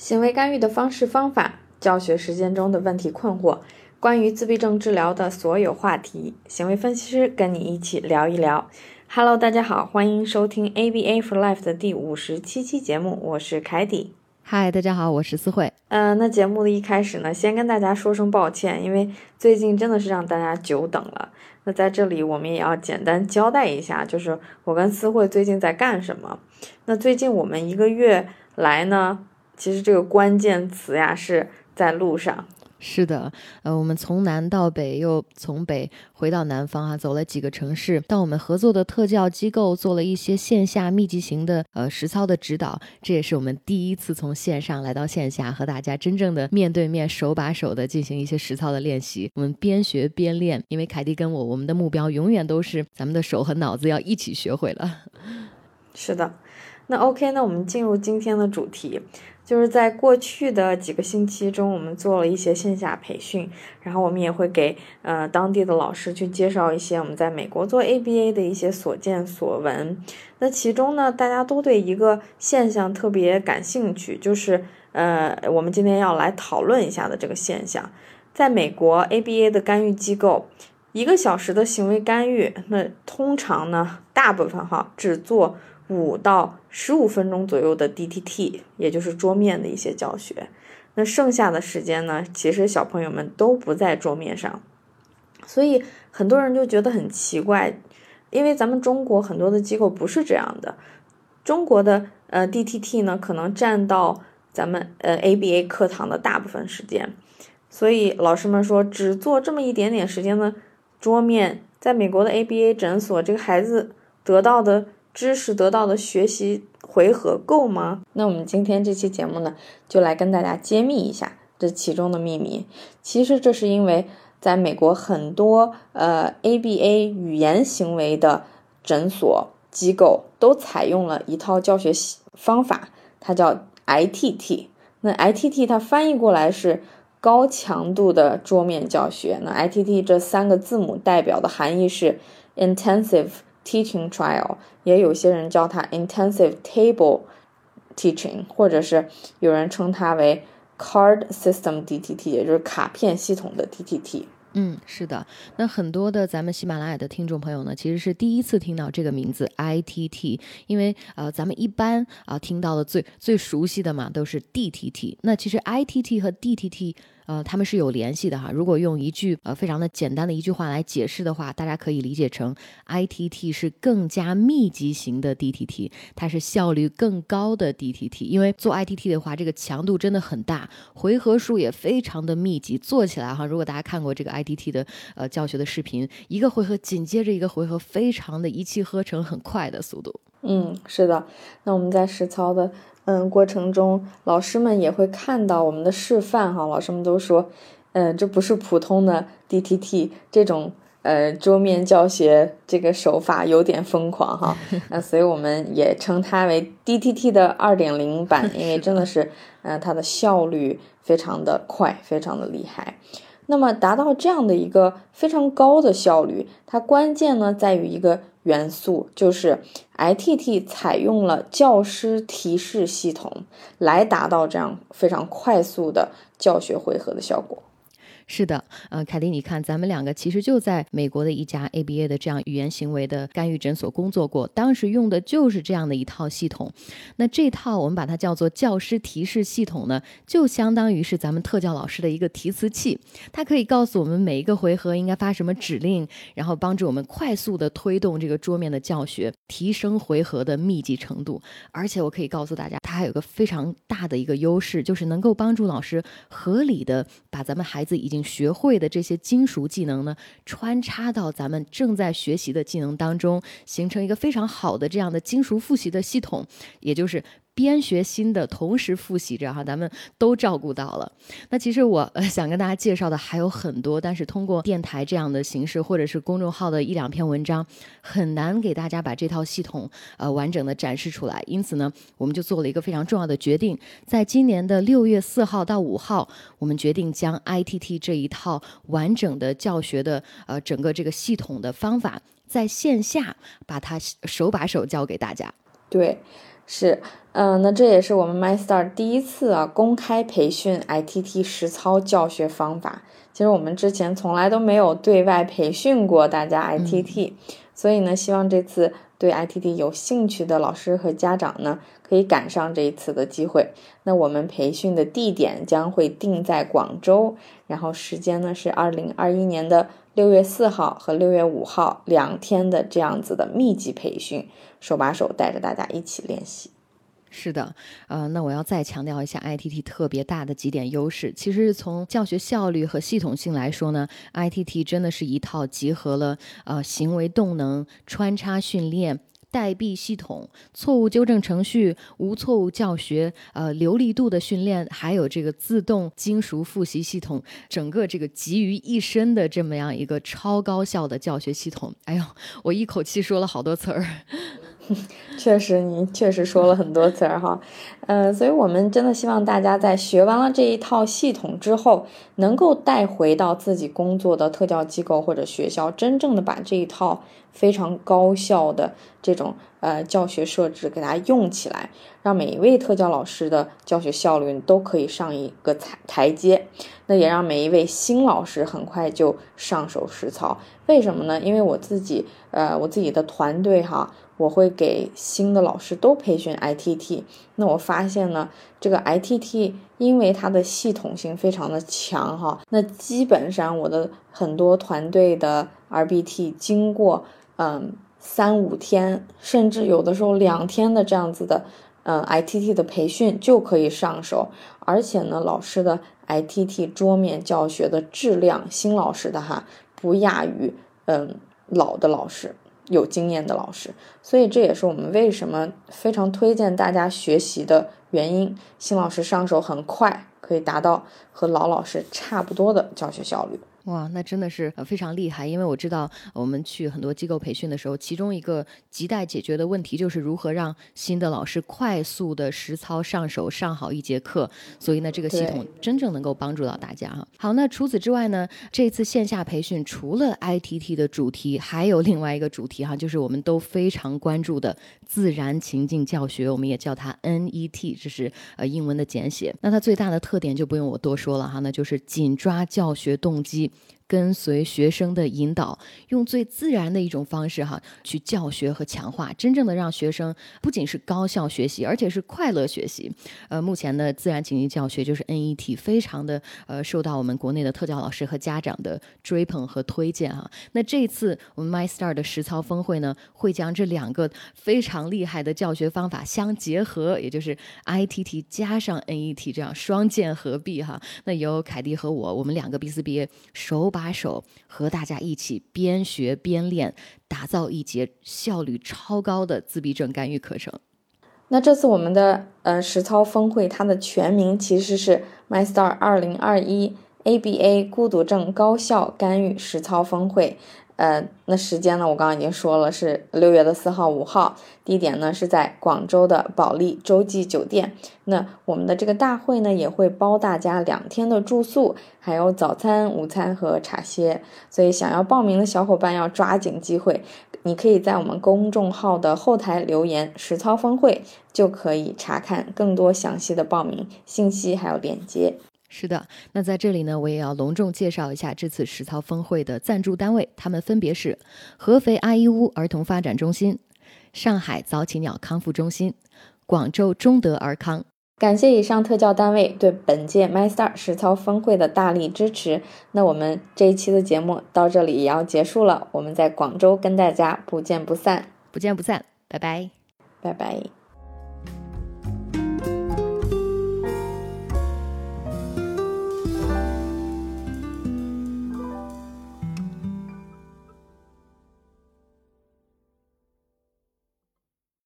行为干预的方式方法，教学实践中的问题困惑，关于自闭症治疗的所有话题，行为分析师跟你一起聊一聊。Hello，大家好，欢迎收听 ABA for Life 的第五十七期节目，我是凯蒂。嗨，大家好，我是思慧。嗯，那节目的一开始呢，先跟大家说声抱歉，因为最近真的是让大家久等了。那在这里，我们也要简单交代一下，就是我跟思慧最近在干什么。那最近我们一个月来呢，其实这个关键词呀是在路上。是的，呃，我们从南到北，又从北回到南方啊，走了几个城市，到我们合作的特教机构做了一些线下密集型的呃实操的指导，这也是我们第一次从线上来到线下，和大家真正的面对面、手把手的进行一些实操的练习。我们边学边练，因为凯蒂跟我，我们的目标永远都是咱们的手和脑子要一起学会了。是的，那 OK，那我们进入今天的主题。就是在过去的几个星期中，我们做了一些线下培训，然后我们也会给呃当地的老师去介绍一些我们在美国做 ABA 的一些所见所闻。那其中呢，大家都对一个现象特别感兴趣，就是呃我们今天要来讨论一下的这个现象，在美国 ABA 的干预机构，一个小时的行为干预，那通常呢，大部分哈只做。五到十五分钟左右的 DTT，也就是桌面的一些教学。那剩下的时间呢，其实小朋友们都不在桌面上，所以很多人就觉得很奇怪，因为咱们中国很多的机构不是这样的。中国的呃 DTT 呢，可能占到咱们呃 ABA 课堂的大部分时间，所以老师们说只做这么一点点时间的桌面，在美国的 ABA 诊所，这个孩子得到的。知识得到的学习回合够吗？那我们今天这期节目呢，就来跟大家揭秘一下这其中的秘密。其实这是因为在美国很多呃 ABA 语言行为的诊所机构都采用了一套教学方法，它叫 ITT。那 ITT 它翻译过来是高强度的桌面教学。那 ITT 这三个字母代表的含义是 intensive。Teaching trial，也有些人叫它 intensive table teaching，或者是有人称它为 card system DTT，也就是卡片系统的 DTT。嗯，是的，那很多的咱们喜马拉雅的听众朋友呢，其实是第一次听到这个名字 ITT，因为呃，咱们一般啊听到的最最熟悉的嘛都是 DTT，那其实 ITT 和 DTT。呃，他们是有联系的哈。如果用一句呃非常的简单的一句话来解释的话，大家可以理解成 ITT 是更加密集型的 DTT，它是效率更高的 DTT。因为做 ITT 的话，这个强度真的很大，回合数也非常的密集。做起来哈，如果大家看过这个 ITT 的呃教学的视频，一个回合紧接着一个回合，非常的一气呵成，很快的速度。嗯，是的。那我们在实操的。嗯，过程中老师们也会看到我们的示范哈，老师们都说，嗯，这不是普通的 DTT 这种呃桌面教学这个手法有点疯狂哈，那所以我们也称它为 DTT 的二点零版，因为 真的是，嗯，它的效率非常的快，非常的厉害。那么达到这样的一个非常高的效率，它关键呢在于一个。元素就是 ITT 采用了教师提示系统来达到这样非常快速的教学回合的效果。是的，呃，凯蒂，你看，咱们两个其实就在美国的一家 ABA 的这样语言行为的干预诊所工作过，当时用的就是这样的一套系统。那这套我们把它叫做教师提示系统呢，就相当于是咱们特教老师的一个提词器，它可以告诉我们每一个回合应该发什么指令，然后帮助我们快速的推动这个桌面的教学，提升回合的密集程度。而且我可以告诉大家，它还有个非常大的一个优势，就是能够帮助老师合理的把咱们孩子已经学会的这些金属技能呢，穿插到咱们正在学习的技能当中，形成一个非常好的这样的金属复习的系统，也就是。边学新的，同时复习着哈，咱们都照顾到了。那其实我想跟大家介绍的还有很多，但是通过电台这样的形式，或者是公众号的一两篇文章，很难给大家把这套系统呃完整的展示出来。因此呢，我们就做了一个非常重要的决定，在今年的六月四号到五号，我们决定将 ITT 这一套完整的教学的呃整个这个系统的方法，在线下把它手把手教给大家。对，是，嗯，那这也是我们 MyStar 第一次啊公开培训 ITT 实操教学方法。其实我们之前从来都没有对外培训过大家 ITT，所以呢，希望这次对 ITT 有兴趣的老师和家长呢，可以赶上这一次的机会。那我们培训的地点将会定在广州，然后时间呢是二零二一年的六月四号和六月五号两天的这样子的密集培训。手把手带着大家一起练习。是的，呃，那我要再强调一下 ITT 特别大的几点优势。其实从教学效率和系统性来说呢，ITT 真的是一套集合了呃行为动能、穿插训练、代币系统、错误纠正程序、无错误教学、呃流利度的训练，还有这个自动精熟复习系统，整个这个集于一身的这么样一个超高效的教学系统。哎呦，我一口气说了好多词儿。确实，你确实说了很多词儿哈，呃，所以我们真的希望大家在学完了这一套系统之后，能够带回到自己工作的特教机构或者学校，真正的把这一套非常高效的这种呃教学设置给它用起来，让每一位特教老师的教学效率都可以上一个台台阶。那也让每一位新老师很快就上手实操。为什么呢？因为我自己呃，我自己的团队哈。我会给新的老师都培训 ITT，那我发现呢，这个 ITT 因为它的系统性非常的强哈，那基本上我的很多团队的 RBT 经过嗯三五天，甚至有的时候两天的这样子的嗯 ITT 的培训就可以上手，而且呢，老师的 ITT 桌面教学的质量，新老师的哈不亚于嗯老的老师。有经验的老师，所以这也是我们为什么非常推荐大家学习的原因。新老师上手很快，可以达到和老老师差不多的教学效率。哇，那真的是非常厉害，因为我知道我们去很多机构培训的时候，其中一个亟待解决的问题就是如何让新的老师快速的实操上手上好一节课。所以呢，这个系统真正能够帮助到大家哈。好，那除此之外呢，这次线下培训除了 ITT 的主题，还有另外一个主题哈，就是我们都非常关注的自然情境教学，我们也叫它 NET，这是呃英文的简写。那它最大的特点就不用我多说了哈，那就是紧抓教学动机。跟随学生的引导，用最自然的一种方式哈，去教学和强化，真正的让学生不仅是高效学习，而且是快乐学习。呃，目前的自然情境教学就是 NET，非常的呃受到我们国内的特教老师和家长的追捧和推荐哈。那这次我们 MyStar 的实操峰会呢，会将这两个非常厉害的教学方法相结合，也就是 ITT 加上 NET 这样双剑合璧哈。那由凯蒂和我，我们两个 B 四 B A 手把把手和大家一起边学边练，打造一节效率超高的自闭症干预课程。那这次我们的呃实操峰会，它的全名其实是 MyStar 二零二一 ABA 孤独症高效干预实操峰会。呃，那时间呢？我刚刚已经说了，是六月的四号、五号。地点呢是在广州的保利洲际酒店。那我们的这个大会呢，也会包大家两天的住宿，还有早餐、午餐和茶歇。所以想要报名的小伙伴要抓紧机会，你可以在我们公众号的后台留言“实操峰会”，就可以查看更多详细的报名信息还有链接。是的，那在这里呢，我也要隆重介绍一下这次实操峰会的赞助单位，他们分别是合肥阿依乌儿童发展中心、上海早起鸟康复中心、广州中德儿康。感谢以上特教单位对本届 MyStar 实操峰会的大力支持。那我们这一期的节目到这里也要结束了，我们在广州跟大家不见不散，不见不散，拜拜，拜拜。